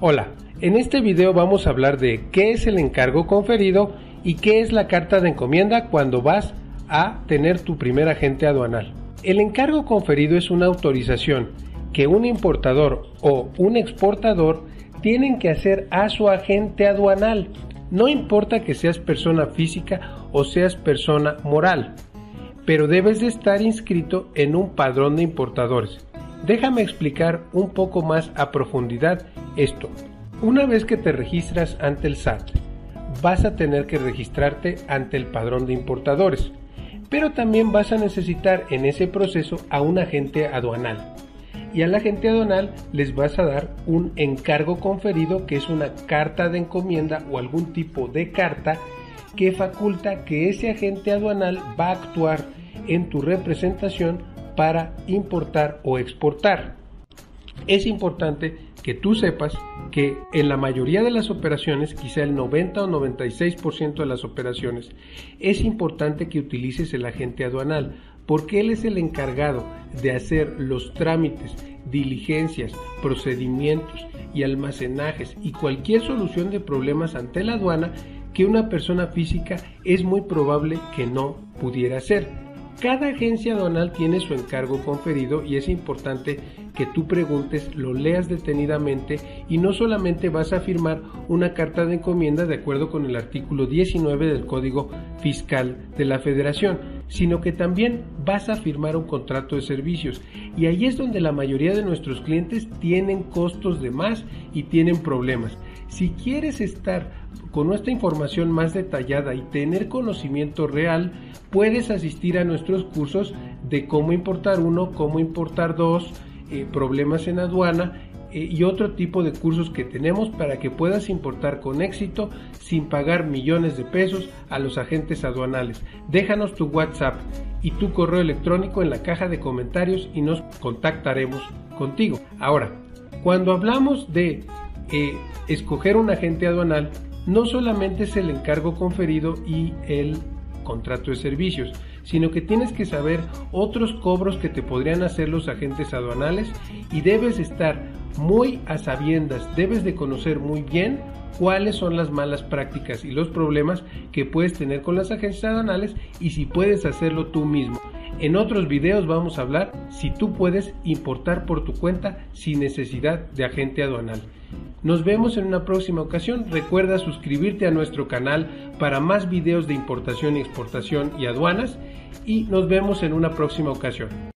Hola, en este video vamos a hablar de qué es el encargo conferido y qué es la carta de encomienda cuando vas a tener tu primer agente aduanal. El encargo conferido es una autorización que un importador o un exportador tienen que hacer a su agente aduanal. No importa que seas persona física o seas persona moral, pero debes de estar inscrito en un padrón de importadores. Déjame explicar un poco más a profundidad esto. Una vez que te registras ante el SAT, vas a tener que registrarte ante el padrón de importadores, pero también vas a necesitar en ese proceso a un agente aduanal. Y al agente aduanal les vas a dar un encargo conferido que es una carta de encomienda o algún tipo de carta que faculta que ese agente aduanal va a actuar en tu representación para importar o exportar. Es importante que tú sepas que en la mayoría de las operaciones, quizá el 90 o 96% de las operaciones, es importante que utilices el agente aduanal, porque él es el encargado de hacer los trámites, diligencias, procedimientos y almacenajes y cualquier solución de problemas ante la aduana que una persona física es muy probable que no pudiera hacer. Cada agencia aduanal tiene su encargo conferido y es importante que tú preguntes, lo leas detenidamente y no solamente vas a firmar una carta de encomienda de acuerdo con el artículo 19 del Código Fiscal de la Federación, sino que también vas a firmar un contrato de servicios. Y ahí es donde la mayoría de nuestros clientes tienen costos de más y tienen problemas. Si quieres estar con nuestra información más detallada y tener conocimiento real, puedes asistir a nuestros cursos de cómo importar uno, cómo importar dos, eh, problemas en aduana eh, y otro tipo de cursos que tenemos para que puedas importar con éxito sin pagar millones de pesos a los agentes aduanales. Déjanos tu WhatsApp y tu correo electrónico en la caja de comentarios y nos contactaremos contigo. Ahora, cuando hablamos de eh, escoger un agente aduanal, no solamente es el encargo conferido y el contrato de servicios, sino que tienes que saber otros cobros que te podrían hacer los agentes aduanales y debes estar muy a sabiendas, debes de conocer muy bien cuáles son las malas prácticas y los problemas que puedes tener con las agencias aduanales y si puedes hacerlo tú mismo. En otros videos vamos a hablar si tú puedes importar por tu cuenta sin necesidad de agente aduanal. Nos vemos en una próxima ocasión. Recuerda suscribirte a nuestro canal para más videos de importación y exportación y aduanas y nos vemos en una próxima ocasión.